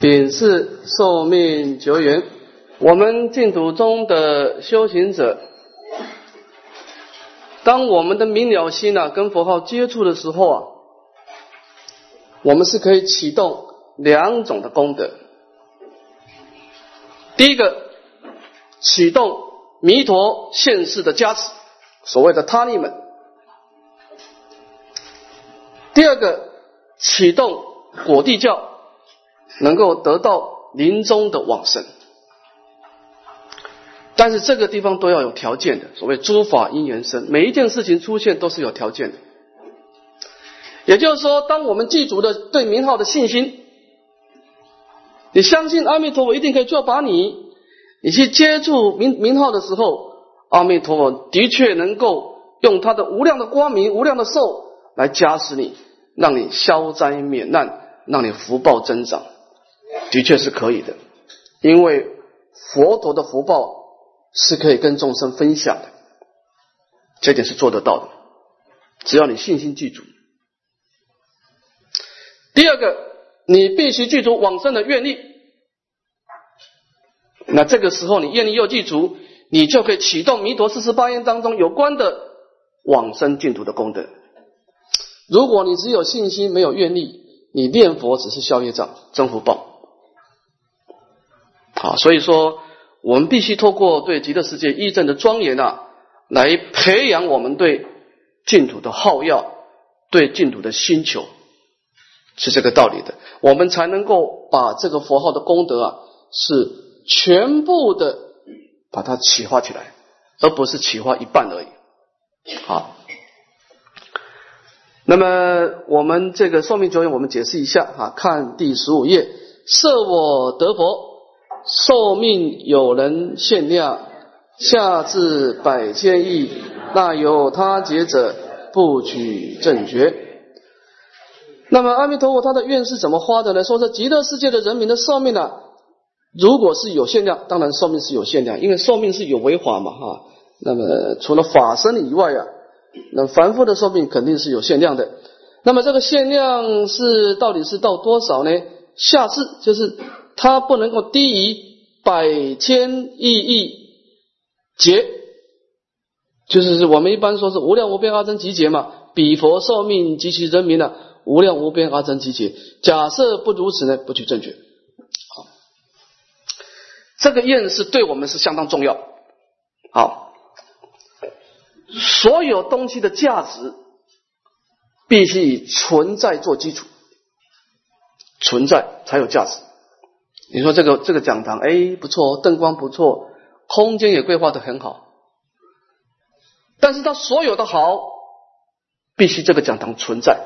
丙是寿命久远，我们净土中的修行者，当我们的明了心啊跟佛号接触的时候啊，我们是可以启动两种的功德。第一个，启动弥陀现世的加持，所谓的他力门；第二个，启动果地教。能够得到临终的往生，但是这个地方都要有条件的。所谓诸法因缘生，每一件事情出现都是有条件的。也就是说，当我们记住的对名号的信心，你相信阿弥陀佛一定可以做把你，你去接触名名号的时候，阿弥陀佛的确能够用他的无量的光明、无量的寿来加持你，让你消灾免难，让你福报增长。的确是可以的，因为佛陀的福报是可以跟众生分享的，这点是做得到的。只要你信心具足。第二个，你必须具足往生的愿力。那这个时候你愿力又具足，你就可以启动弥陀四十八愿当中有关的往生净土的功德。如果你只有信心没有愿力，你念佛只是消业障增福报。好，所以说我们必须透过对极乐世界义正的庄严啊，来培养我们对净土的好要，对净土的心求，是这个道理的，我们才能够把这个佛号的功德啊，是全部的把它启发起来，而不是启发一半而已。好，那么我们这个寿命久远，我们解释一下啊，看第十五页，设我得佛。寿命有人限量，下至百千亿，那有他劫者不取正觉。那么阿弥陀佛他的愿是怎么发的呢？说这极乐世界的人民的寿命呢，如果是有限量，当然寿命是有限量，因为寿命是有为法嘛哈。那么除了法身以外啊，那凡夫的寿命肯定是有限量的。那么这个限量是到底是到多少呢？下至就是。它不能够低于百千亿亿劫，就是我们一般说是无量无边阿僧祇劫嘛。彼佛寿命及其人民呢，无量无边阿僧祇劫。假设不如此呢，不去正觉。好，这个验是对我们是相当重要。好，所有东西的价值必须以存在做基础，存在才有价值。你说这个这个讲堂，哎，不错，灯光不错，空间也规划的很好，但是它所有的好，必须这个讲堂存在。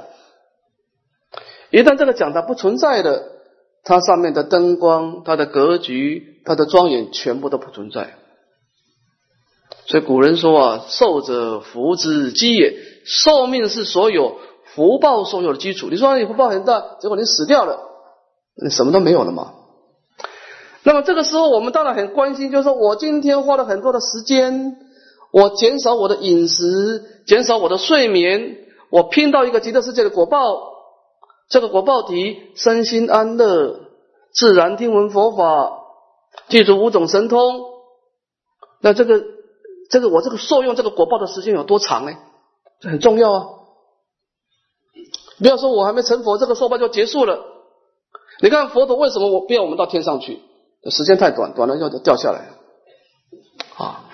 一旦这个讲堂不存在的，它上面的灯光、它的格局、它的庄严，全部都不存在。所以古人说啊，寿者福之基也，寿命是所有福报所有的基础。你说你福报很大，结果你死掉了，你什么都没有了嘛？那么这个时候，我们当然很关心，就是说我今天花了很多的时间，我减少我的饮食，减少我的睡眠，我拼到一个极乐世界的果报，这个果报体身心安乐，自然听闻佛法，记住五种神通。那这个这个我这个受用这个果报的时间有多长呢？这很重要啊！不要说我还没成佛，这个受报就结束了。你看佛陀为什么我不要我们到天上去？时间太短，短了要掉下来啊。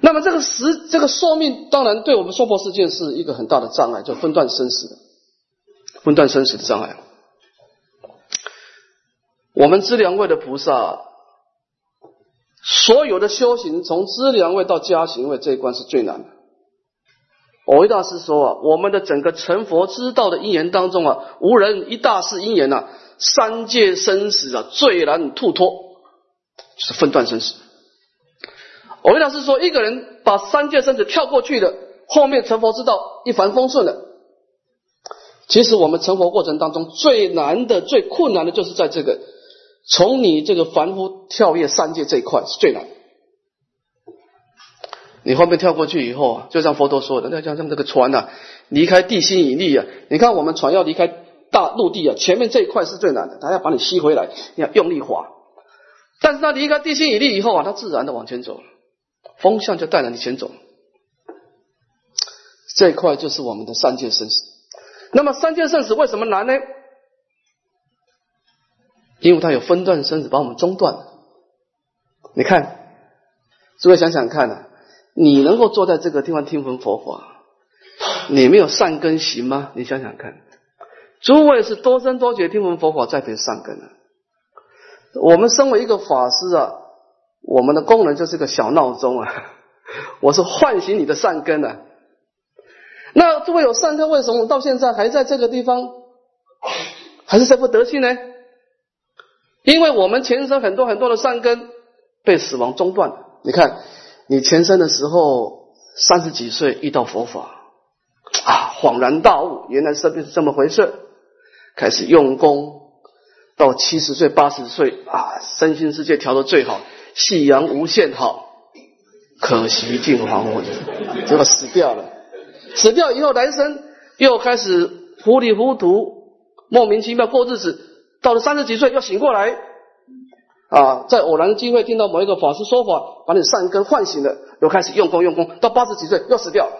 那么这个时这个寿命，当然对我们娑婆世界是一个很大的障碍，叫分段生死的，分段生死的障碍。我们知良位的菩萨，所有的修行，从知良位到加行位这一关是最难的。我一大师说啊，我们的整个成佛之道的因缘当中啊，无人一大事因缘呐。三界生死啊，最难吐脱，是分段生死。我跟大师说，一个人把三界生死跳过去的，后面成佛之道一帆风顺的。其实我们成佛过程当中最难的、最困难的就是在这个，从你这个凡夫跳跃三界这一块是最难。你后面跳过去以后啊，就像佛陀说的，那像像这个船呐，离开地心引力啊，你看我们船要离开。大陆地啊，前面这一块是最难的，它要把你吸回来，你要用力划。但是它离开地心引力以后啊，它自然的往前走，风向就带着你前走。这一块就是我们的三界生死。那么三界生死为什么难呢？因为它有分段生死把我们中断了。你看，诸位想想看啊，你能够坐在这个地方听闻佛法，你没有善根行吗？你想想看，诸位是多生多劫听闻佛法再培善根啊。我们身为一个法师啊，我们的功能就是个小闹钟啊，我是唤醒你的善根啊。那诸位有善根，为什么到现在还在这个地方，还是这副德性呢？因为我们前生很多很多的善根被死亡中断了。你看，你前生的时候三十几岁遇到佛法啊，恍然大悟，原来生命是这么回事，开始用功，到七十岁八十岁啊，身心世界调的最好，夕阳无限好，可惜近黄昏，结果死掉了。死掉以后，来生又开始糊里糊涂、莫名其妙过日子。到了三十几岁，又醒过来啊，在偶然的机会听到某一个法师说法，把你善根唤醒了，又开始用功用功。到八十几岁又死掉。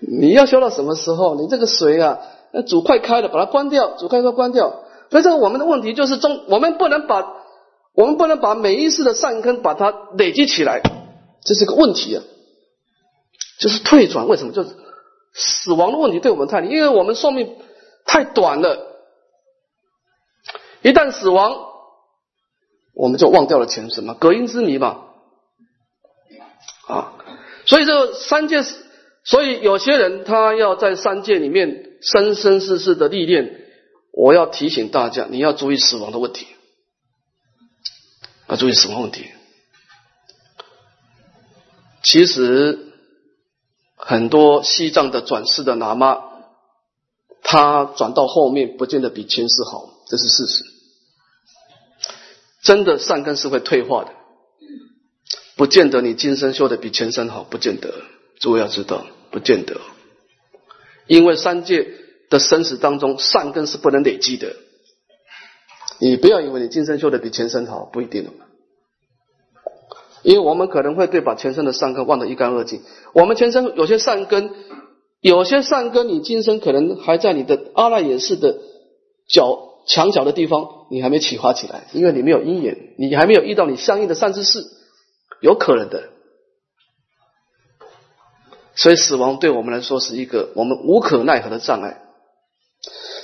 你要修到什么时候？你这个水啊，那煮快开了，把它关掉，煮快快关掉。所以这个我们的问题就是中，我们不能把我们不能把每一次的善根把它累积起来，这是个问题啊。就是退转，为什么？就是死亡的问题对我们太，因为我们寿命太短了。一旦死亡，我们就忘掉了前世嘛，隔音之谜嘛。啊，所以这三界，所以有些人他要在三界里面生生世世的历练。我要提醒大家，你要注意死亡的问题，要注意死亡问题。其实。很多西藏的转世的喇嘛，他转到后面不见得比前世好，这是事实。真的善根是会退化的，不见得你今生修的比前生好，不见得。诸位要知道，不见得，因为三界的生死当中，善根是不能累积的。你不要以为你今生修的比前生好，不一定。因为我们可能会对把前生的善根忘得一干二净。我们前生有些善根，有些善根，你今生可能还在你的阿赖耶识的角墙角的地方，你还没启发起来，因为你没有因缘，你还没有遇到你相应的善知识，有可能的。所以死亡对我们来说是一个我们无可奈何的障碍。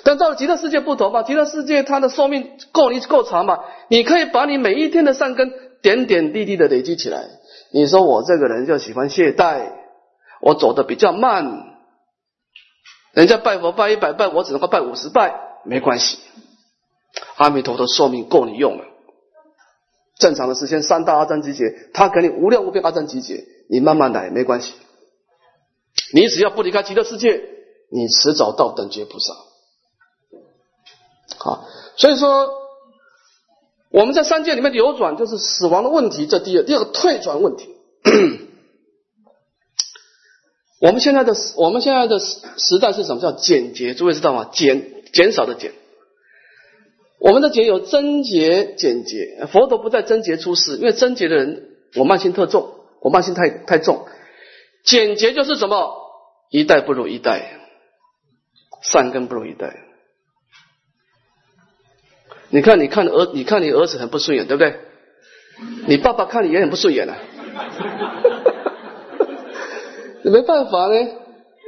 但到了极乐世界不同嘛，极乐世界它的寿命够你够长嘛，你可以把你每一天的善根。点点滴滴的累积起来，你说我这个人就喜欢懈怠，我走的比较慢，人家拜佛拜一百拜，我只能够拜五十拜，没关系。阿弥陀佛寿命够你用了，正常的时间三大阿僧集结，他给你无量无边阿僧集结，你慢慢来没关系。你只要不离开极乐世界，你迟早到等觉菩萨。好，所以说。我们在三界里面流转，就是死亡的问题。这第二，第二个退转问题。我们现在的我们现在的时代是什么？叫简洁，诸位知道吗？减减少的减。我们的减有贞洁、简洁。佛陀不在贞洁出世，因为贞洁的人我慢性特重，我慢性太太重。简洁就是什么？一代不如一代，善根不如一代。你看，你看儿，你看你儿子很不顺眼，对不对？你爸爸看你也很不顺眼啊。你没办法呢，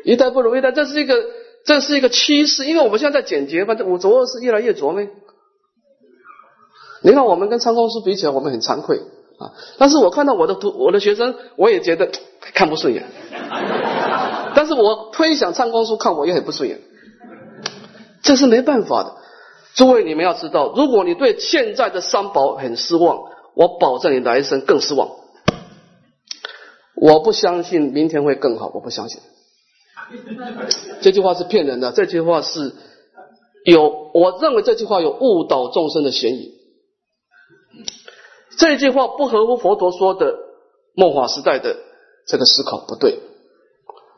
一代不如一代，这是一个，这是一个趋势。因为我们现在在简洁，反正五浊恶世越来越浊呢。你看，我们跟参公书比起来，我们很惭愧啊。但是我看到我的徒，我的学生，我也觉得 看不顺眼。但是我推想参公书看我也很不顺眼，这是没办法的。诸位，你们要知道，如果你对现在的三宝很失望，我保证你来生更失望。我不相信明天会更好，我不相信。这句话是骗人的，这句话是有，我认为这句话有误导众生的嫌疑。这句话不合乎佛陀说的末法时代的这个思考，不对。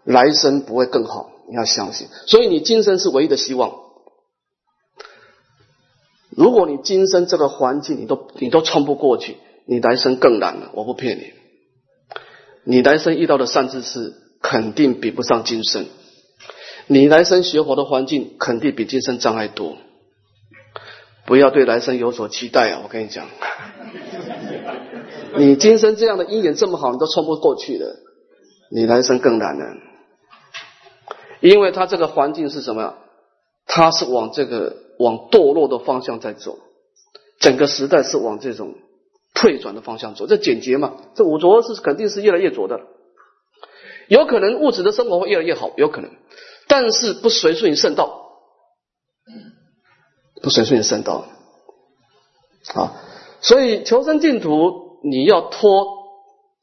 来生不会更好。你要相信。所以你今生是唯一的希望。如果你今生这个环境你都你都冲不过去，你来生更难了。我不骗你，你来生遇到的善知识肯定比不上今生。你来生学佛的环境肯定比今生障碍多。不要对来生有所期待啊！我跟你讲，你今生这样的姻缘这么好，你都冲不过去的，你来生更难了。因为他这个环境是什么？他是往这个往堕落的方向在走，整个时代是往这种退转的方向走。这简洁嘛？这五浊是肯定是越来越浊的，有可能物质的生活会越来越好，有可能，但是不随顺圣道。不随顺圣道啊，所以求生净土，你要拖，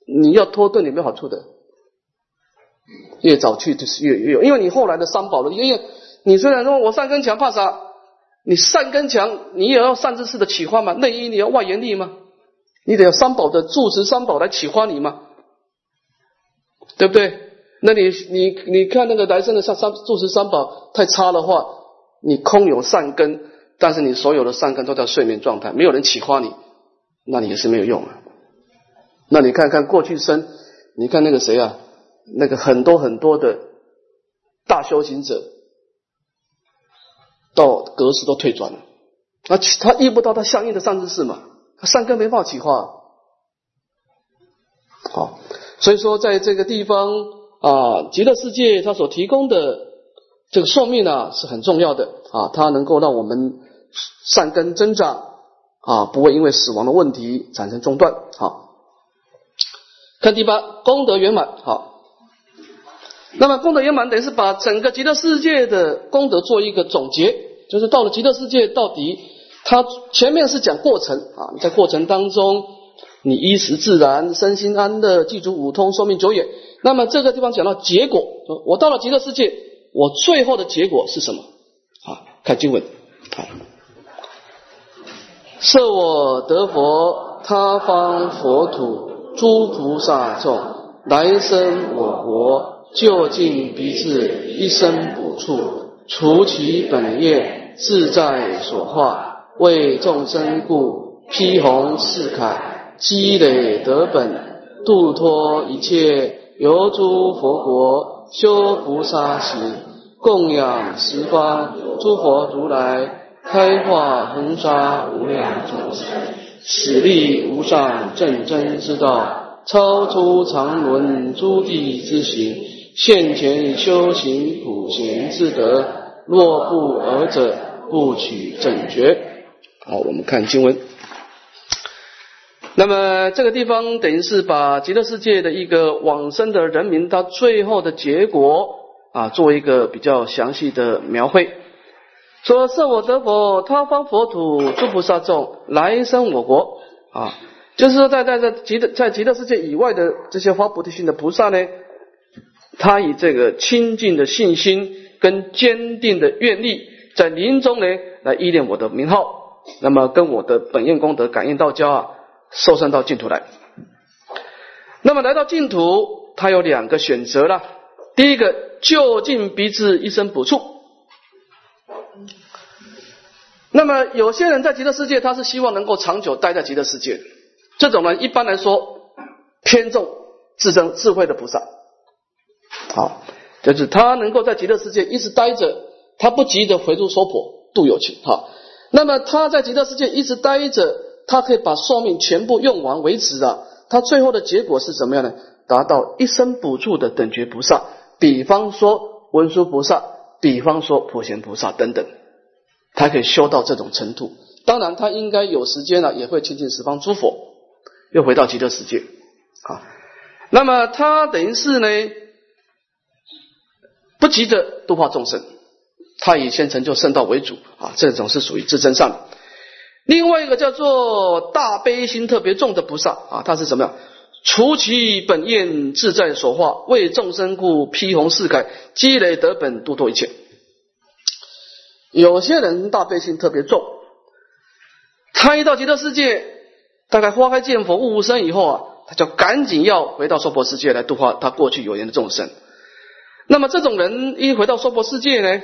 你要拖对你没好处的，越早去就是越越有，因为你后来的三宝了，因为你虽然说我善根强怕啥，你善根强，你也要善知识的启发嘛，内因你要外缘力吗？你得要三宝的住持三宝来启发你嘛？对不对？那你你你看那个来生的三三住持三宝太差的话，你空有善根。但是你所有的善根都在睡眠状态，没有人启发你，那你也是没有用啊。那你看看过去生，你看那个谁啊，那个很多很多的大修行者，到格式都退转了，那他遇不到他相应的善知识嘛，他善根没法启发。好，所以说在这个地方啊，极乐世界它所提供的这个寿命呢是很重要的啊，它能够让我们。善根增长啊，不会因为死亡的问题产生中断。好，看第八，功德圆满。好，那么功德圆满等于是把整个极乐世界的功德做一个总结，就是到了极乐世界，到底它前面是讲过程啊，在过程当中，你衣食自然，身心安乐，记住五通，寿命久远。那么这个地方讲到结果，我到了极乐世界，我最后的结果是什么？啊，看经文，好。设我得佛，他方佛土，诸菩萨众，来生我国，就近彼此一生补处，除其本业，自在所化，为众生故，披红四铠，积累德本，度脱一切游诸佛国，修菩萨行，供养十方诸佛如来。开化恒沙无量众生，此力无上正真之道，超出常伦诸地之行，现前修行普贤之德，若不尔者，不取正觉。好，我们看经文。那么这个地方等于是把极乐世界的一个往生的人民，他最后的结果啊，做一个比较详细的描绘。说设我得佛，他方佛土诸菩萨众来生我国啊，就是说在在在极乐在极乐世界以外的这些发菩提心的菩萨呢，他以这个清净的信心跟坚定的愿力，在临终呢来依恋我的名号，那么跟我的本愿功德感应道交啊，受生到净土来。那么来到净土，他有两个选择了，第一个就近彼此一生补处。那么有些人在极乐世界，他是希望能够长久待在极乐世界。这种人一般来说偏重自身智慧的菩萨，好，就是他能够在极乐世界一直待着，他不急着回入娑婆度有情。好，那么他在极乐世界一直待着，他可以把寿命全部用完为止啊。他最后的结果是怎么样呢？达到一生补助的等觉菩萨，比方说文殊菩萨，比方说普贤菩萨等等。他可以修到这种程度，当然他应该有时间了，也会亲近十方诸佛，又回到极乐世界啊。那么他等于是呢，不急着度化众生，他以先成就圣道为主啊。这种是属于自真上。另外一个叫做大悲心特别重的菩萨啊，他是怎么样？除其本愿自在所化，为众生故，披红四铠，积累德本，度脱一切。有些人大悲心特别重，他一到极乐世界，大概花开见佛悟无生以后啊，他就赶紧要回到娑婆世界来度化他过去有缘的众生。那么这种人一回到娑婆世界呢，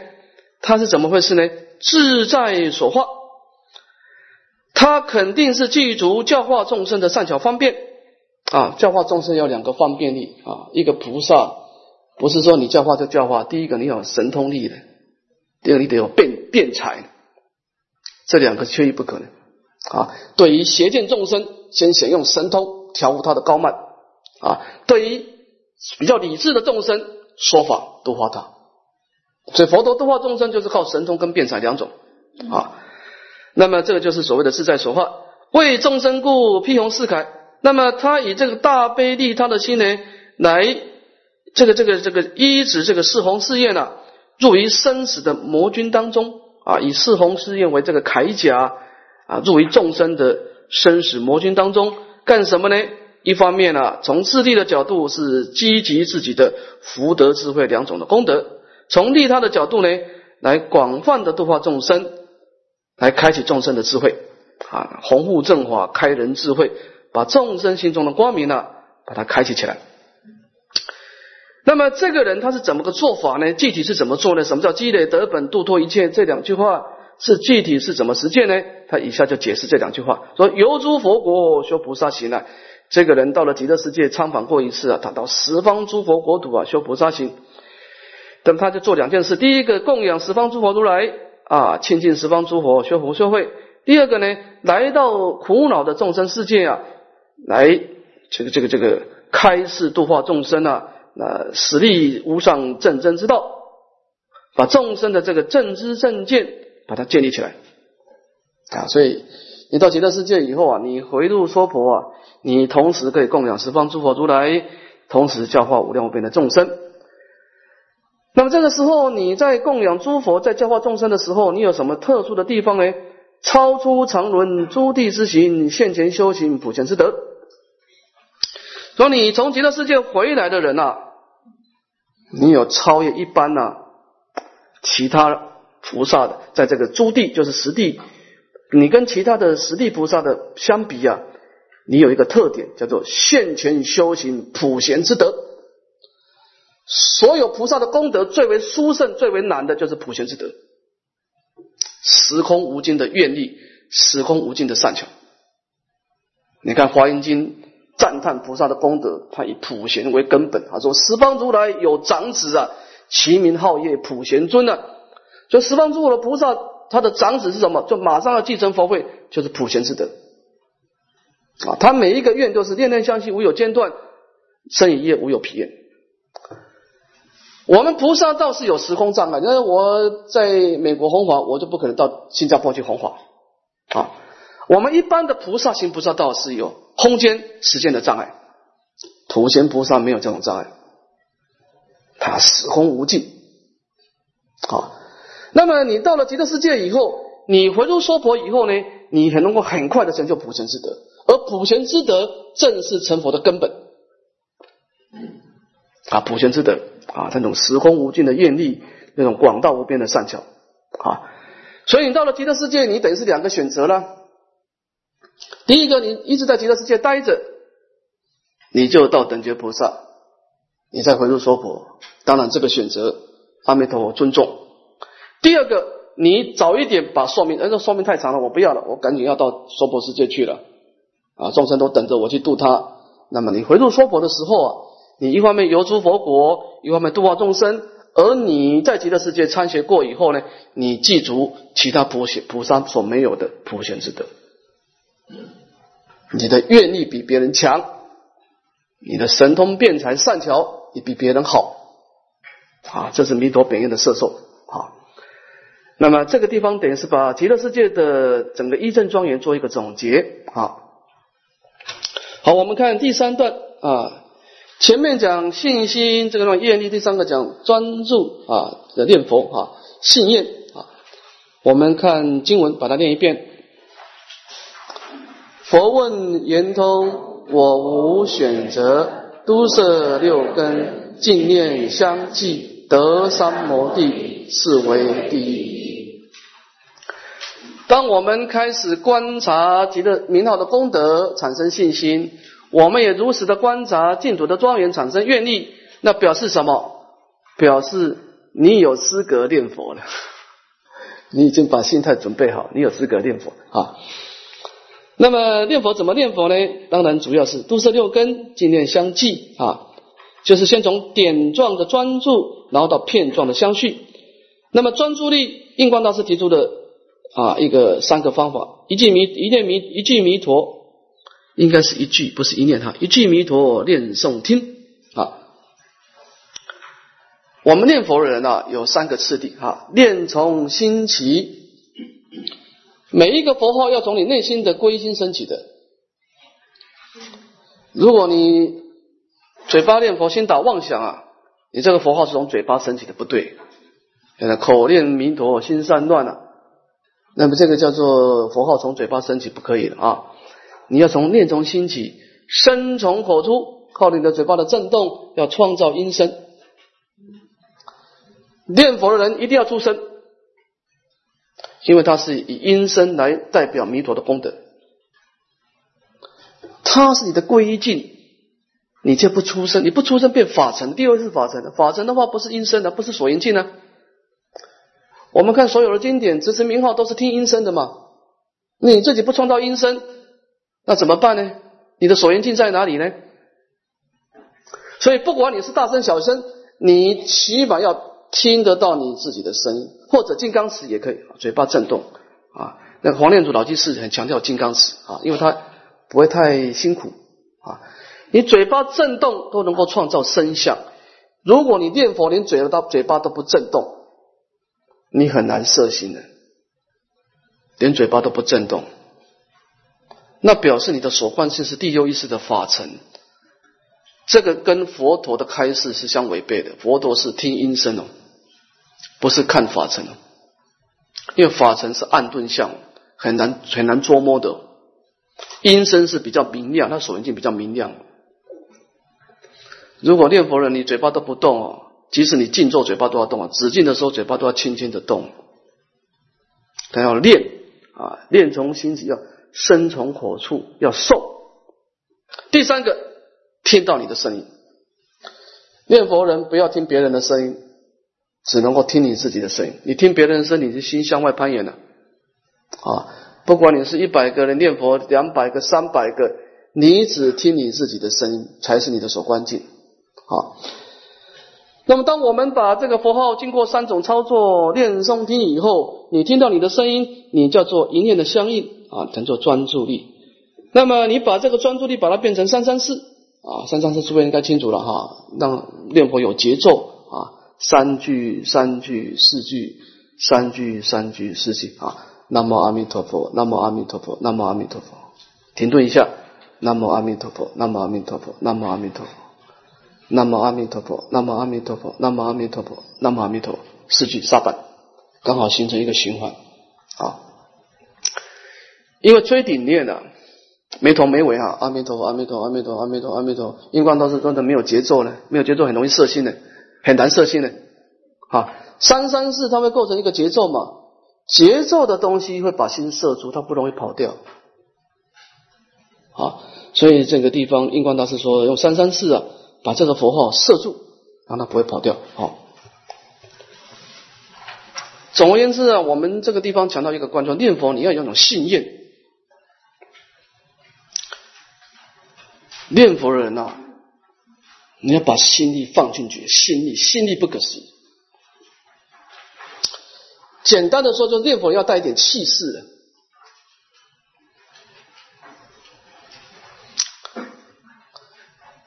他是怎么回事呢？自在所化，他肯定是具足教化众生的善巧方便啊。教化众生有两个方便力啊，一个菩萨不是说你教化就教化，第一个你有神通力的，第二你得有辩辩才，这两个缺一不可的啊。对于邪见众生，先选用神通调伏他的高慢啊；对于比较理智的众生，说法度化他。所以佛陀度化众生就是靠神通跟辩才两种啊。那么这个就是所谓的自在所化，为众生故披红四凯。那么他以这个大悲利他的心呢，来这个这个这个依止这个四弘誓愿啊，入于生死的魔军当中啊，以四弘誓愿为这个铠甲啊，入于众生的生死魔军当中干什么呢？一方面呢，从自利的角度是积极自己的福德智慧两种的功德；从利他的角度呢，来广泛的度化众生，来开启众生的智慧啊，弘护正法，开人智慧，把众生心中的光明呢，把它开启起来。那么这个人他是怎么个做法呢？具体是怎么做呢？什么叫积累德本度脱一切？这两句话是具体是怎么实践呢？他以下就解释这两句话，说游诸佛国修菩萨行啊。这个人到了极乐世界参访过一次啊，他到十方诸佛国土啊修菩萨行，等他就做两件事：第一个供养十方诸佛如来啊，亲近十方诸佛修福修慧；第二个呢，来到苦恼的众生世界啊，来这个这个这个开示度化众生啊，那实力无上正真之道，把众生的这个正知正见把它建立起来啊。所以你到极乐世界以后啊，你回入娑婆啊。你同时可以供养十方诸佛如来，同时教化无量无边的众生。那么这个时候，你在供养诸佛、在教化众生的时候，你有什么特殊的地方呢？超出常伦诸地之行，现前修行普贤之德。说你从极乐世界回来的人呐，你有超越一般呐其他菩萨的，在这个诸地就是实地，你跟其他的实地菩萨的相比啊。你有一个特点，叫做现前修行普贤之德。所有菩萨的功德最为殊胜、最为难的，就是普贤之德。时空无尽的愿力，时空无尽的善巧。你看《华严经》赞叹菩萨的功德，他以普贤为根本。他说：“十方如来有长子啊，其名号业普贤尊啊。”所以十方诸佛的菩萨，他的长子是什么？就马上要继承佛位，就是普贤之德。啊，他每一个愿都是念念相续，无有间断，生一业无有疲厌。我们菩萨道是有时空障碍，那我在美国弘法，我就不可能到新加坡去弘法啊。我们一般的菩萨行菩萨道是有空间、时间的障碍，普贤菩萨没有这种障碍，他时空无尽。好，那么你到了极乐世界以后，你回入娑婆以后呢，你很能够很快的成就普贤之德。而普贤之德正是成佛的根本啊！普贤之德啊，这种时空无尽的愿力，那种广大无边的善巧啊！所以你到了极乐世界，你等于是两个选择了。第一个，你一直在极乐世界待着，你就到等觉菩萨，你再回入娑婆。当然，这个选择阿弥陀佛尊重。第二个，你早一点把寿命，哎，这寿命太长了，我不要了，我赶紧要到娑婆世界去了。啊，众生都等着我去度他。那么你回入娑婆的时候啊，你一方面游诸佛国，一方面度化众生。而你在极乐世界参学过以后呢，你记住其他菩贤菩萨所没有的普贤之德，你的愿力比别人强，你的神通辩才善巧也比别人好。啊，这是弥陀本愿的摄受。啊，那么这个地方等于是把极乐世界的整个一正庄严做一个总结。啊。好，我们看第三段啊，前面讲信心这个呢愿力，第三个讲专注啊的念佛啊信念啊。我们看经文，把它念一遍。佛问圆通，我无选择，都摄六根，净念相继，得三摩地，是为第一。当我们开始观察极乐名号的功德，产生信心，我们也如实的观察净土的庄严，产生愿力，那表示什么？表示你有资格念佛了。你已经把心态准备好，你有资格念佛啊。那么念佛怎么念佛呢？当然主要是都摄六根，净念相继啊，就是先从点状的专注，然后到片状的相续。那么专注力，印光大师提出的啊一个三个方法：一句弥一念弥一句弥陀，应该是一句，不是一念哈。一句弥陀念诵听啊。我们念佛的人啊，有三个次第哈，念从心起。每一个佛号要从你内心的归心升起的。如果你嘴巴念佛，心打妄想啊，你这个佛号是从嘴巴升起的，不对。现在口念弥陀，心散乱了，那么这个叫做佛号从嘴巴升起，不可以的啊。你要从念从心起，声从口出，靠你的嘴巴的震动，要创造音声。念佛的人一定要出声。因为它是以音声来代表弥陀的功德，它是你的皈依境，你就不出声，你不出声变法尘，第二是法尘，法尘的话不是音声的，不是所缘境呢。我们看所有的经典，只持名号都是听音声的嘛，你自己不创造音声，那怎么办呢？你的所缘境在哪里呢？所以不管你是大声小声，你起码要。听得到你自己的声音，或者金刚石也可以，嘴巴震动啊。那黄念祖老居士很强调金刚石啊，因为他不会太辛苦啊。你嘴巴震动都能够创造声相。如果你念佛连嘴巴嘴巴都不震动，你很难摄心的。连嘴巴都不震动，那表示你的所观性是第六意识的法尘。这个跟佛陀的开示是相违背的。佛陀是听音声哦，不是看法尘哦，因为法尘是暗遁相，很难很难捉摸的。音声是比较明亮，他所缘境比较明亮。如果念佛人你嘴巴都不动哦，即使你静坐嘴巴都要动啊，止静的时候嘴巴都要轻轻的动。他要练啊，练从心起，要身从火处，要受。第三个。听到你的声音，念佛人不要听别人的声音，只能够听你自己的声音。你听别人的声音，你的心向外攀岩了啊！不管你是一百个人念佛，两百个、三百个，你只听你自己的声音，才是你的所关键。好，那么当我们把这个佛号经过三种操作练诵听以后，你听到你的声音，你叫做一念的相应啊，叫做专注力。那么你把这个专注力把它变成三三四。啊，三三四诸位应该清楚了哈，让念佛有节奏啊，三句三句四句，三句三句四句啊。南无阿弥陀佛，南无阿弥陀佛，南无阿弥陀佛。停顿一下，南无阿弥陀佛，南无阿弥陀佛，南无阿弥陀佛，南无阿弥陀佛，南无阿弥陀佛，南无阿弥陀佛，南无阿弥陀佛。四句沙板，刚好形成一个循环啊。因为追顶念呢。没头没尾哈，阿弥陀佛，阿弥陀佛，阿弥陀佛，阿弥陀，阿弥陀，印光都是真的没有节奏呢，没有节奏很容易摄心的，很难摄心的。好，三三四它会构成一个节奏嘛，节奏的东西会把心摄住，它不容易跑掉。好，所以这个地方印光大师说用三三四啊，把这个佛号摄住，让它不会跑掉。好，总而言之啊，我们这个地方强调一个观众念佛，你要有种信念。念佛的人呐，你要把心力放进去，心力，心力不可思议。简单的说，就念佛要带一点气势。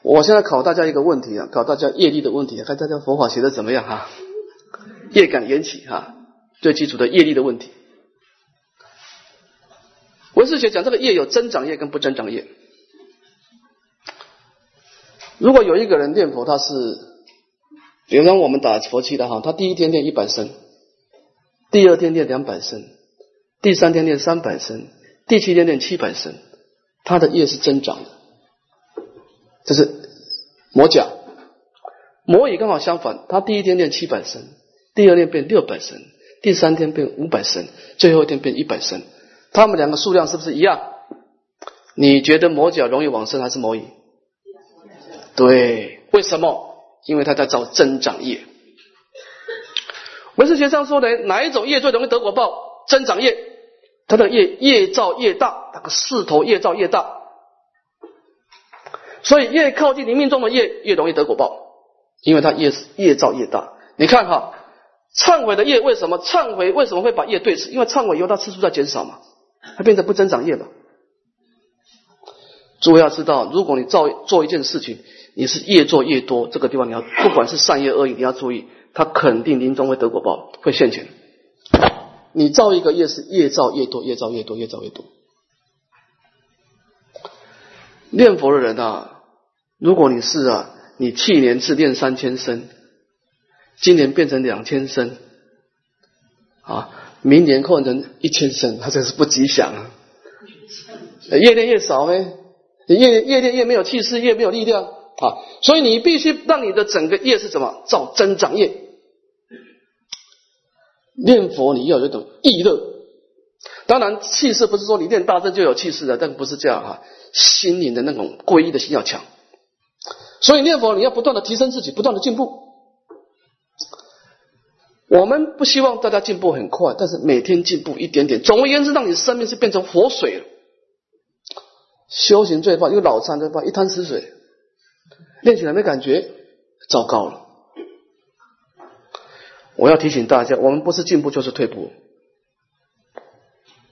我现在考大家一个问题啊，考大家业力的问题，看大家佛法学的怎么样哈？业感缘起哈，最基础的业力的问题。文字学讲这个业有增长业跟不增长业。如果有一个人念佛，他是，比如说我们打佛七的哈，他第一天念一百声，第二天念两百声，第三天念三百声，第七天念七百声，他的业是增长的。这是魔甲，魔乙刚好相反，他第一天念七百声，第二天变六百声，第三天变五百声，最后一天变一百声，他们两个数量是不是一样？你觉得魔甲容易往生还是魔乙？对，为什么？因为他在造增长业，唯识学上说的哪一种业最容易得果报？增长业，它的业业造越大，那个势头越造越大，所以越靠近你命中的业越容易得果报，因为它业业造越大。你看哈，忏悔的业为什么忏悔为什么会把业对峙？因为忏悔以后它次数在减少嘛，它变成不增长业了。诸位要知道，如果你造做一件事情，你是越做越多，这个地方你要不管是善业恶业，你要注意，它肯定临终会得果报，会现钱。你造一个业是越造越多，越造越多，越造越多。念佛的人啊，如果你是啊，你去年是念三千声，今年变成两千声，啊，明年换成一千声，他这是不吉祥啊。越练越少呗。越越练越没有气势，越没有力量啊！所以你必须让你的整个业是怎么造增长业。念佛你要有一种意乐，当然气势不是说你念大正就有气势的，但不是这样哈。心灵的那种皈依的心要强，所以念佛你要不断的提升自己，不断的进步。我们不希望大家进步很快，但是每天进步一点点，总而言之，让你生命是变成活水了。修行最怕，因为脑残最怕一滩死水，练起来没感觉，糟糕了。我要提醒大家，我们不是进步就是退步。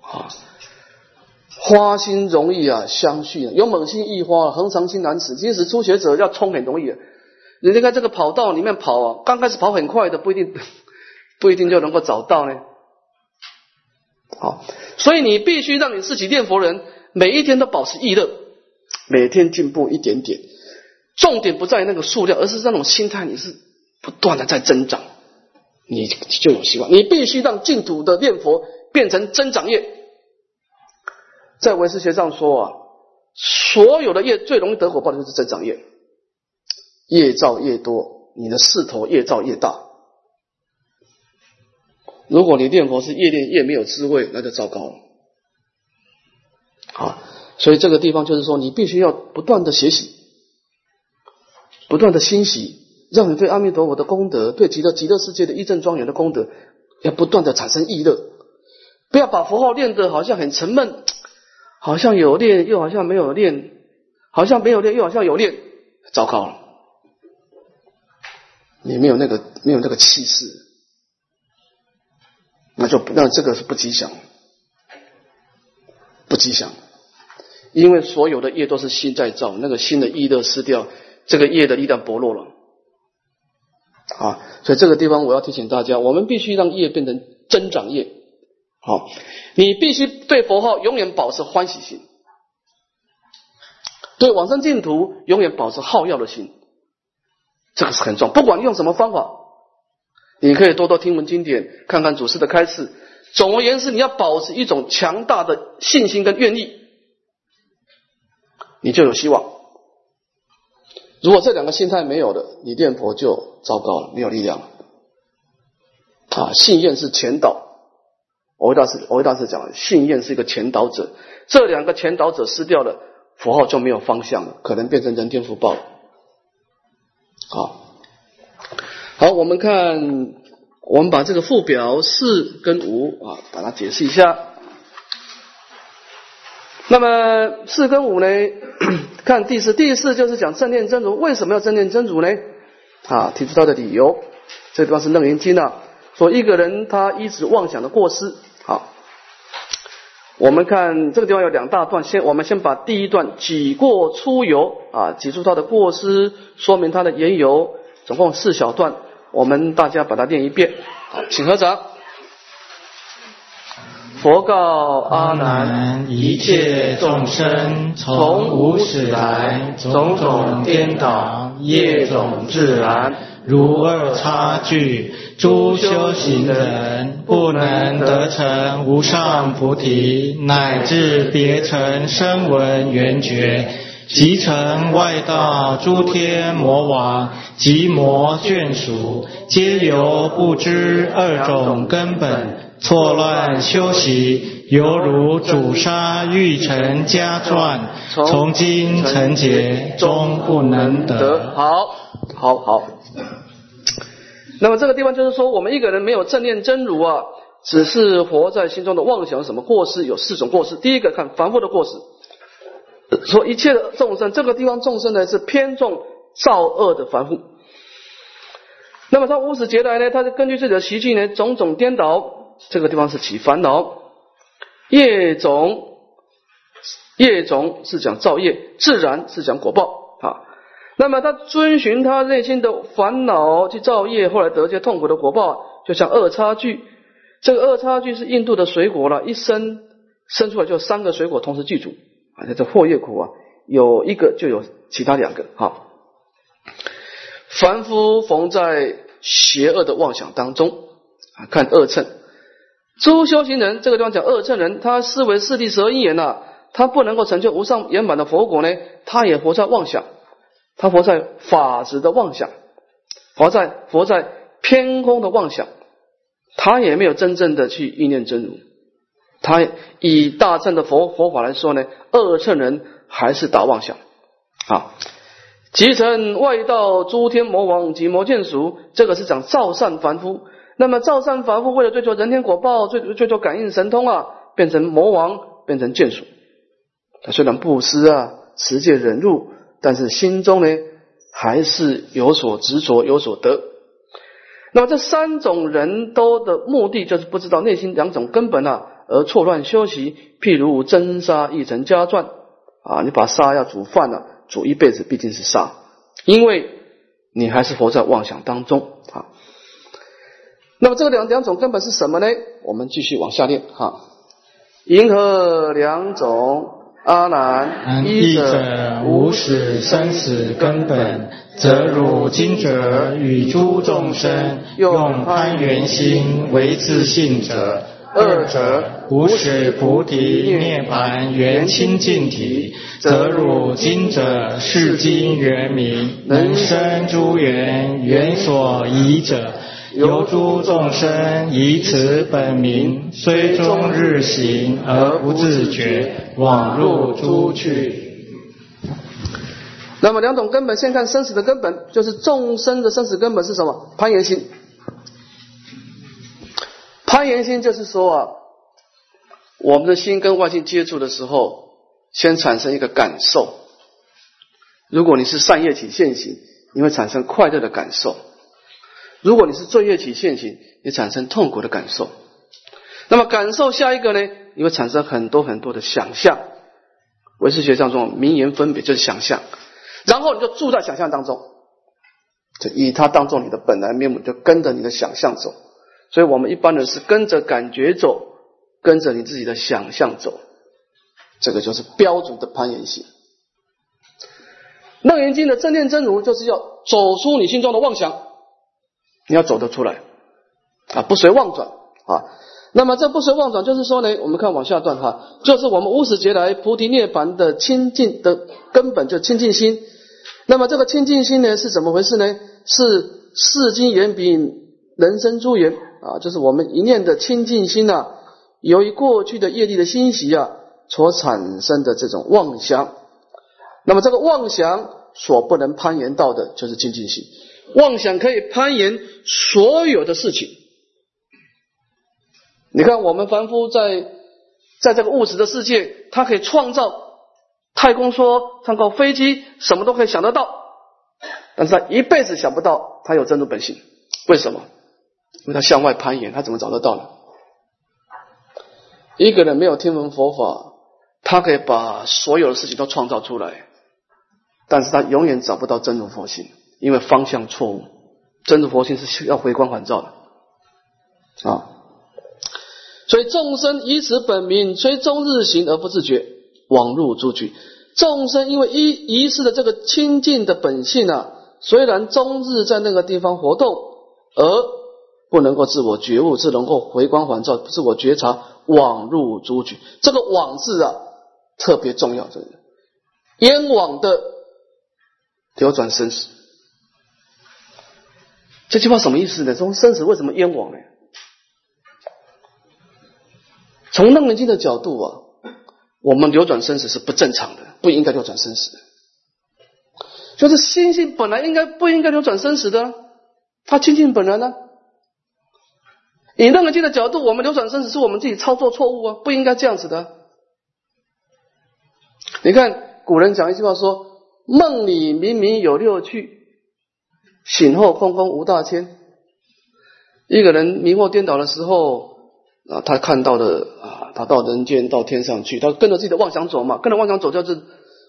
啊，花心容易啊，相续有猛心易花，恒常心难持。即使初学者要冲很容易，啊人家在这个跑道里面跑啊，刚开始跑很快的不一定 不一定就能够找到呢。好，所以你必须让你自己念佛人。每一天都保持意乐，每天进步一点点。重点不在于那个数量，而是那种心态，你是不断的在增长，你就有希望。你必须让净土的念佛变成增长业。在唯识学上说啊，所有的业最容易得果报的就是增长业，业造越多，你的势头越造越大。如果你念佛是越念越没有智慧，那就糟糕了。啊，所以这个地方就是说，你必须要不断的学习，不断的欣喜，让你对阿弥陀佛的功德，对极乐极乐世界的一正庄严的功德，要不断的产生意乐。不要把佛号念得好像很沉闷，好像有练又好像没有练，好像没有练又好像有练，糟糕了，你没有那个没有那个气势，那就那这个是不吉祥，不吉祥。因为所有的业都是心在造，那个心的意乐失掉，这个业的力量薄弱了啊！所以这个地方我要提醒大家，我们必须让业变成增长业。好，你必须对佛号永远保持欢喜心，对往生净土永远保持好要的心，这个是很重要。不管用什么方法，你可以多多听闻经典，看看祖师的开示。总而言之，你要保持一种强大的信心跟愿力。你就有希望。如果这两个心态没有了，你念佛就糟糕了，没有力量了。啊，信愿是前导。我大师，我大师讲，信愿是一个前导者，这两个前导者失掉了，佛号就没有方向了，可能变成人天福报。好，好，我们看，我们把这个附表四跟五啊，把它解释一下。那么四跟五呢？看第四，第四就是讲正念真如。为什么要正念真如呢？啊，提出他的理由。这地方是楞严经啊，说一个人他一直妄想的过失。好，我们看这个地方有两大段，先我们先把第一段己过出游啊，举出他的过失，说明他的缘由，总共四小段，我们大家把它念一遍。好，请合掌。佛告阿难：一切众生从无始来，种种颠倒，业种自然，如二差距。诸修行人不能得成无上菩提，乃至别成声闻缘觉，即成外道诸天魔王及魔眷属，皆由不知二种根本。错乱修习，犹如主杀欲成家传，从今成劫终不能得。好，好，好。那么这个地方就是说，我们一个人没有正念真如啊，只是活在心中的妄想，什么过失？有四种过失。第一个看凡夫的过失，说一切的众生，这个地方众生呢是偏重造恶的凡夫。那么他无始劫来呢，他是根据自己的习气呢，种种颠倒，这个地方是起烦恼，业种，业种是讲造业，自然是讲果报啊。那么他遵循他内心的烦恼去造业，后来得些痛苦的果报，就像二叉具。这个二叉具是印度的水果了，一生生出来就三个水果同时具足啊，这祸业苦啊，有一个就有其他两个哈。凡夫逢在邪恶的妄想当中啊，看恶称。诸修行人这个地方讲二乘人，他思维四谛十二因缘呐，他不能够成就无上圆满的佛果呢，他也活在妄想，他活在法执的妄想，活在活在偏空的妄想，他也没有真正的去意念真如。他以大乘的佛佛法来说呢，二乘人还是达妄想啊。即成外道诸天魔王及魔剑属，这个是讲造善凡夫。那么造善凡夫为了追求人天果报，追追求感应神通啊，变成魔王，变成剑属。他虽然布施啊，持戒忍辱，但是心中呢还是有所执着，有所得。那么这三种人都的目的就是不知道内心两种根本啊，而错乱修习。譬如真沙一成家传啊，你把沙要煮饭了。煮一辈子毕竟是杀，因为你还是活在妄想当中啊。那么这两两种根本是什么呢？我们继续往下念哈。银河两种阿难，一者无始生死根本，则汝今者与诸众生用攀缘心为自信者。二者无始菩提涅盘缘清净体，则汝今者是今缘名，能生诸缘缘所依者，由诸众生以此本名，虽终日行而不自觉，往入诸趣。那么两种根本，先看生死的根本，就是众生的生死根本是什么？攀缘心。攀缘心就是说啊，我们的心跟外境接触的时候，先产生一个感受。如果你是善业体现行，你会产生快乐的感受；如果你是罪业起现行，你产生痛苦的感受。那么感受下一个呢？你会产生很多很多的想象。唯识学上中名言分别就是想象，然后你就住在想象当中，就以它当做你的本来面目，就跟着你的想象走。所以我们一般人是跟着感觉走，跟着你自己的想象走，这个就是标准的攀岩性。楞严经的正念真如就是要走出你心中的妄想，你要走得出来啊，不随妄转啊。那么这不随妄转，就是说呢，我们看往下段哈，就是我们无始劫来菩提涅槃的清净的根本，就清净心。那么这个清净心呢，是怎么回事呢？是世经言比人生诸缘。啊，就是我们一念的清净心呐，由于过去的业力的欣喜啊，所产生的这种妄想。那么这个妄想所不能攀岩到的，就是清净心。妄想可以攀岩所有的事情。你看，我们凡夫在在这个物质的世界，他可以创造太空梭、创造飞机，什么都可以想得到，但是他一辈子想不到他有真如本性。为什么？因为他向外攀岩，他怎么找得到呢？一个人没有听闻佛法，他可以把所有的事情都创造出来，但是他永远找不到真如佛性，因为方向错误。真如佛性是需要回光返照的啊！所以众生以此本名，虽终日行而不自觉，往入诸局。众生因为一遗失的这个清净的本性啊，虽然终日在那个地方活动，而不能够自我觉悟，只能够回光返照，自我觉察，往入诸局。这个“往”字啊，特别重要。这个冤枉的流转生死，这句话什么意思呢？从生死为什么冤枉呢？从楞严经的角度啊，我们流转生死是不正常的，不应该流转生死。就是心性本来应该不应该流转生死的。他清净本来呢。以楞严经的角度，我们流转生死是我们自己操作错误啊，不应该这样子的。你看古人讲一句话说：“梦里明明有六趣，醒后空空无大千。”一个人迷惑颠倒的时候啊，他看到的啊，他到人间到天上去，他跟着自己的妄想走嘛，跟着妄想走就是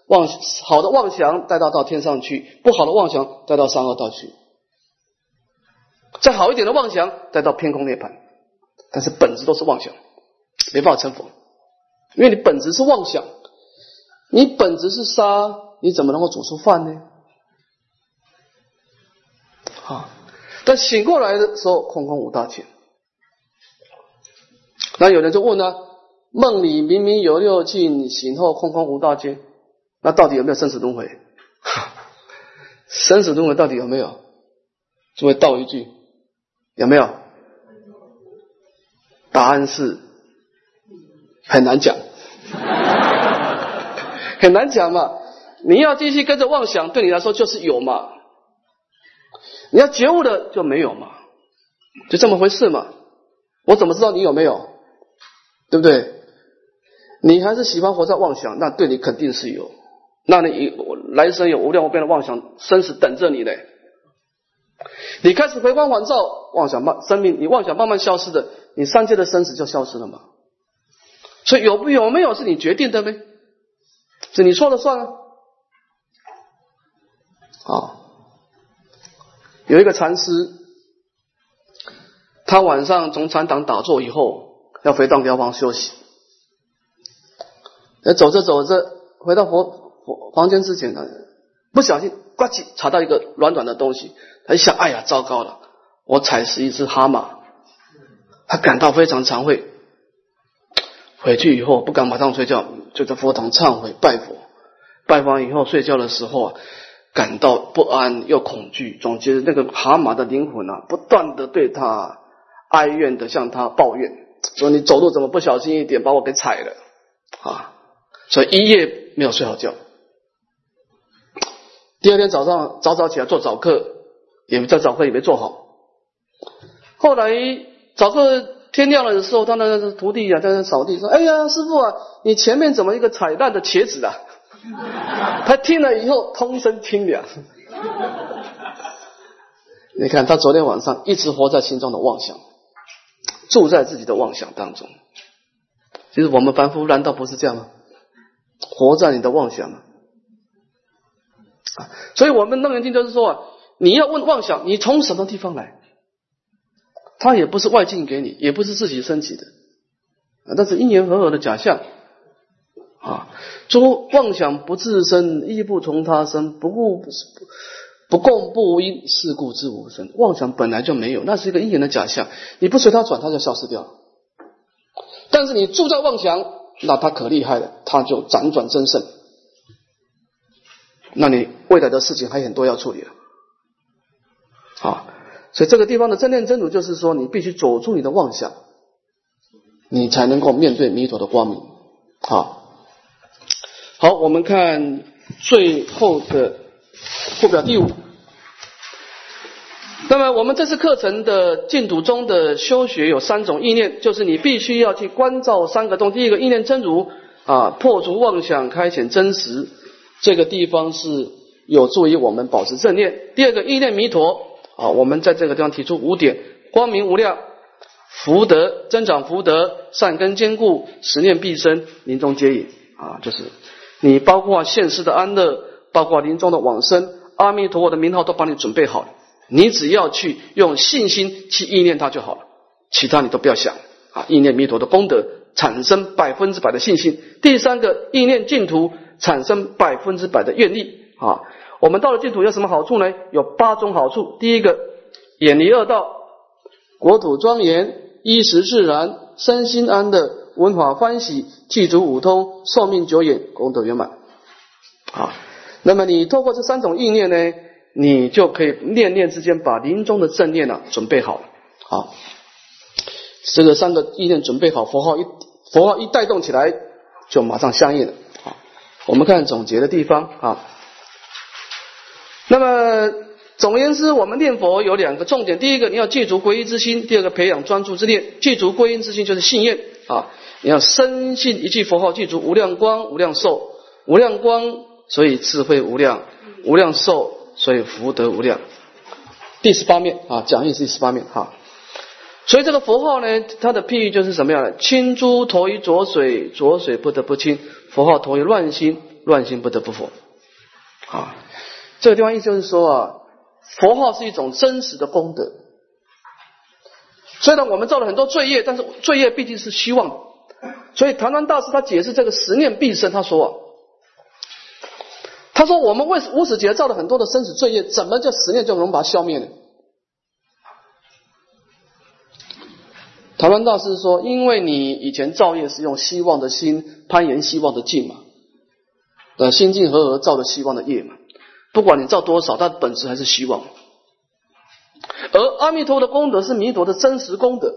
妄好的妄想带他到天上去，不好的妄想带到三恶道去，再好一点的妄想带到偏空涅槃，但是本质都是妄想，没办法成佛，因为你本质是妄想，你本质是沙，你怎么能够煮出饭呢？啊。但醒过来的时候，空空无大千。那有人就问呢：梦里明明有六境，醒后空空无大千，那到底有没有生死轮回？生死轮回到底有没有？诸位道一句，有没有？答案是很难讲，很难讲嘛。你要继续跟着妄想，对你来说就是有嘛。你要觉悟的就没有嘛，就这么回事嘛。我怎么知道你有没有？对不对？你还是喜欢活在妄想，那对你肯定是有。那你来生有无量无边的妄想生死等着你嘞。你开始回光返照，妄想慢生命，你妄想慢慢消失的，你三界的生死就消失了嘛。所以有不有没有是你决定的呗，是你说了算啊。好。有一个禅师，他晚上从禅堂打坐以后，要回到疗房休息。那走着走着，回到佛房间之前呢，不小心呱唧踩到一个软软的东西。他一想，哎呀，糟糕了，我踩死一只蛤蟆。他感到非常惭愧。回去以后不敢马上睡觉，就在佛堂忏悔拜佛。拜完以后睡觉的时候啊。感到不安又恐惧，总觉得那个蛤蟆的灵魂啊，不断的对他哀怨的向他抱怨，说你走路怎么不小心一点，把我给踩了啊！所以一夜没有睡好觉。第二天早上早早起来做早课，也没在早课也没做好。后来早课天亮了的时候，他那个徒弟啊在那扫地，说：“哎呀，师傅啊，你前面怎么一个彩蛋的茄子啊？” 他听了以后，通身清凉。你看，他昨天晚上一直活在心中的妄想，住在自己的妄想当中。其实我们凡夫难道不是这样吗？活在你的妄想吗啊！所以，我们楞严经就是说啊，你要问妄想，你从什么地方来？它也不是外境给你，也不是自己升起的，啊，但是因缘和合的假象。啊，诸妄想不自生，亦不从他生，不故不不共不无因，是故之无生。妄想本来就没有，那是一个因缘的假象，你不随它转，它就消失掉。但是你住在妄想，那它可厉害了，它就辗转增盛。那你未来的事情还很多要处理了。啊，所以这个地方的真念真如，就是说你必须走出你的妄想，你才能够面对弥陀的光明。好。好，我们看最后的附表第五。那么，我们这次课程的净土中的修学有三种意念，就是你必须要去关照三个洞。第一个意念真如啊，破除妄想，开显真实，这个地方是有助于我们保持正念。第二个意念弥陀啊，我们在这个地方提出五点：光明无量，福德增长，福德善根坚固，十念必生，临终接引啊，就是。你包括现世的安乐，包括临终的往生，阿弥陀佛的名号都帮你准备好了。你只要去用信心去意念它就好了，其他你都不要想啊！意念弥陀的功德，产生百分之百的信心。第三个，意念净土，产生百分之百的愿力啊！我们到了净土有什么好处呢？有八种好处。第一个，远离恶道，国土庄严，衣食自然，身心安乐。文法欢喜，具足五通，寿命久远，功德圆满。啊，那么你透过这三种意念呢，你就可以念念之间把临终的正念呢准备好了。好，这个三个意念准备好，佛号一佛号一带动起来，就马上相应了。好，我们看总结的地方啊。那么总而言之，我们念佛有两个重点：第一个，你要记住皈依之心；第二个，培养专注之念。记住皈依之心就是信愿啊，你要深信一句佛号，记住无量光、无量寿、无量光，所以智慧无量；无量寿，所以福德无量。第十八面啊，讲义是第十八面哈。所以这个佛号呢，它的譬喻就是什么样的？清珠投于浊水，浊水不得不清；佛号投于乱心，乱心不得不佛。啊，这个地方意思就是说啊，佛号是一种真实的功德。虽然我们造了很多罪业，但是罪业毕竟是希望。所以唐南大师他解释这个十念必生，他说，啊他说我们为无始劫造了很多的生死罪业，怎么叫十念就能把它消灭呢？唐南大师说，因为你以前造业是用希望的心攀岩希望的境嘛。呃，心境和合造的希望的业嘛，不管你造多少，它本质还是希望。而阿弥陀的功德是弥陀的真实功德，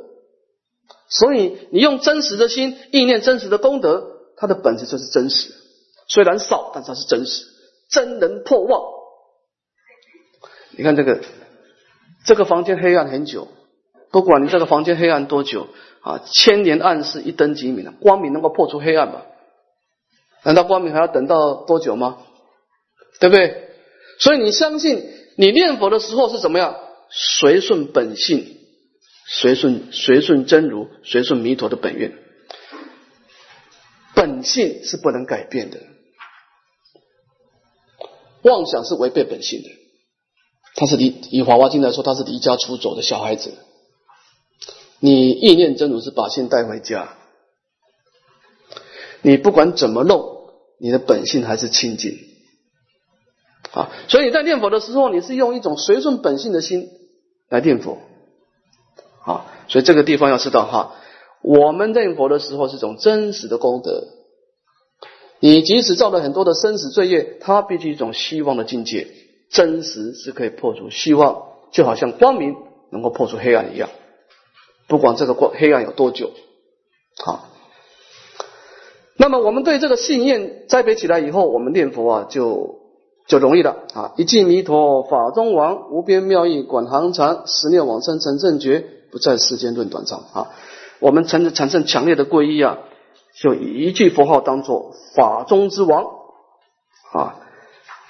所以你用真实的心意念真实的功德，它的本质就是真实。虽然少，但它是真实，真能破妄。你看这个，这个房间黑暗很久，不管你这个房间黑暗多久啊，千年暗示一灯即明光明能够破除黑暗吗？难道光明还要等到多久吗？对不对？所以你相信你念佛的时候是怎么样？随顺本性，随顺随顺真如，随顺弥陀的本愿。本性是不能改变的，妄想是违背本性的。他是离以华华经来说，他是离家出走的小孩子。你意念真如是把心带回家。你不管怎么弄，你的本性还是清净啊！所以你在念佛的时候，你是用一种随顺本性的心来念佛啊！所以这个地方要知道哈，我们念佛的时候是种真实的功德。你即使造了很多的生死罪业，它必须一种希望的境界，真实是可以破除希望，就好像光明能够破除黑暗一样。不管这个光黑暗有多久，好。那么我们对这个信念栽培起来以后，我们念佛啊就就容易了啊！一记弥陀法中王，无边妙义广行长，十念往生成正觉，不在世间论短长啊！我们产产生强烈的皈依啊，就一句佛号当做法中之王啊。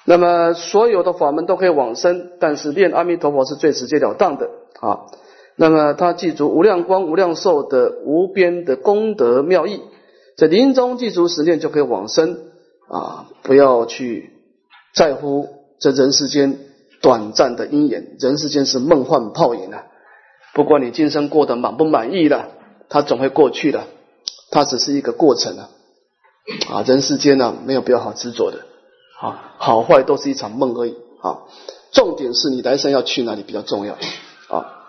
那么所有的法门都可以往生，但是念阿弥陀佛是最直截了当的啊。那么他记住无量光、无量寿的无边的功德妙义。在临终记住十念就可以往生啊！不要去在乎这人世间短暂的因缘，人世间是梦幻泡影啊！不管你今生过得满不满意的，它总会过去的，它只是一个过程啊！啊，人世间呢没有必要好执着的啊，好坏都是一场梦而已啊！重点是你来生要去哪里比较重要啊！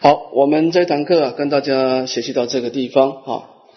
好，我们这堂课跟大家学习到这个地方啊。